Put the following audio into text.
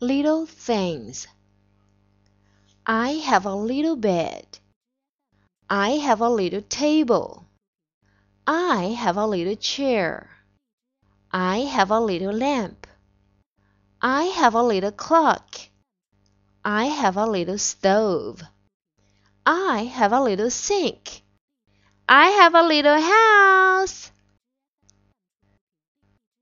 Little things. I have a little bed. I have a little table. I have a little chair. I have a little lamp. I have a little clock. I have a little stove. I have a little sink. I have a little house.